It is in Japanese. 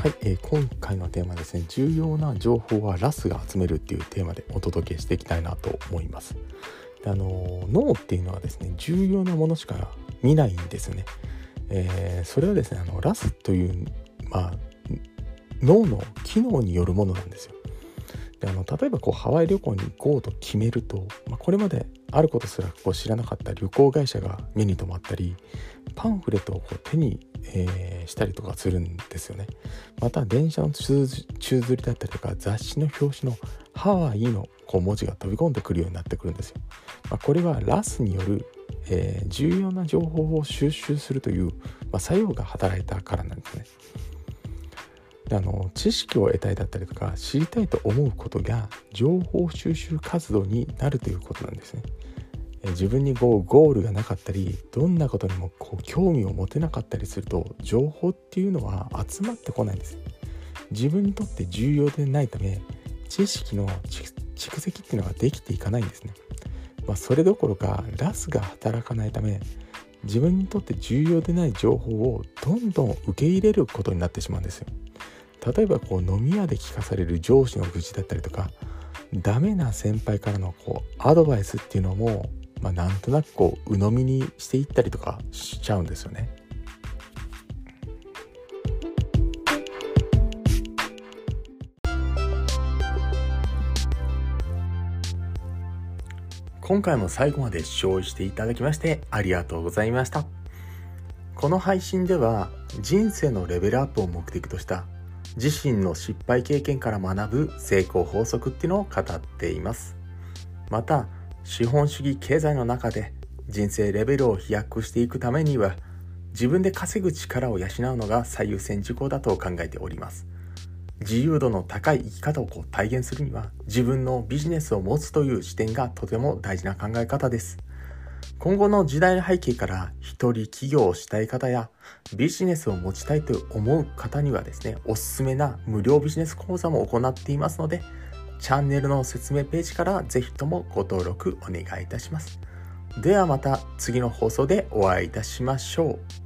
はい、えー、今回のテーマですね。重要な情報はラスが集めるっていうテーマでお届けしていきたいなと思います。であの脳っていうのはですね重要なものしか見ないんですね、えー、それはですねあのラスというまあ脳の機能によるものなんですよ。であの例えばこうハワイ旅行に行こうと決めると、まあ、これまであることすらこう知らなかった旅行会社が目に留まったりパンフレットをこう手に、えー、したりとかするんですよね。また電車の宙づりだったりとか雑誌の表紙のハワイのこう文字が飛び込んでくるようになってくるんですよ、まあ、これはラスによる、えー、重要な情報を収集するという、まあ、作用が働いたからなんですね。あの知識を得たいだったりとか知りたいと思うことが情報収集活動になるということなんですね。自分にこうゴールがなかったりどんなことにもこう興味を持てなかったりすると情報っていうのは集まってこないんです。自分にとって重要でないため知識の蓄積っていうのができていかないんですね、まあ、それどころかラスが働かないため自分にとって重要でない情報をどんどん受け入れることになってしまうんですよ。例えばこう飲み屋で聞かされる上司の愚痴だったりとかダメな先輩からのこうアドバイスっていうのも、まあ、なんとなくこう鵜呑みにしていったりとかしちゃうんですよね。今回も最後まで視聴していただきましてありがとうございました。この配信では人生のレベルアップを目的とした自身の失敗経験から学ぶ成功法則っていうのを語っています。また資本主義経済の中で人生レベルを飛躍していくためには自分で稼ぐ力を養うのが最優先事項だと考えております。自由度の高い生き方をこう体現するには自分のビジネスを持つという視点がとても大事な考え方です。今後の時代の背景から一人起業をしたい方やビジネスを持ちたいと思う方にはですね、おすすめな無料ビジネス講座も行っていますので、チャンネルの説明ページからぜひともご登録お願いいたします。ではまた次の放送でお会いいたしましょう。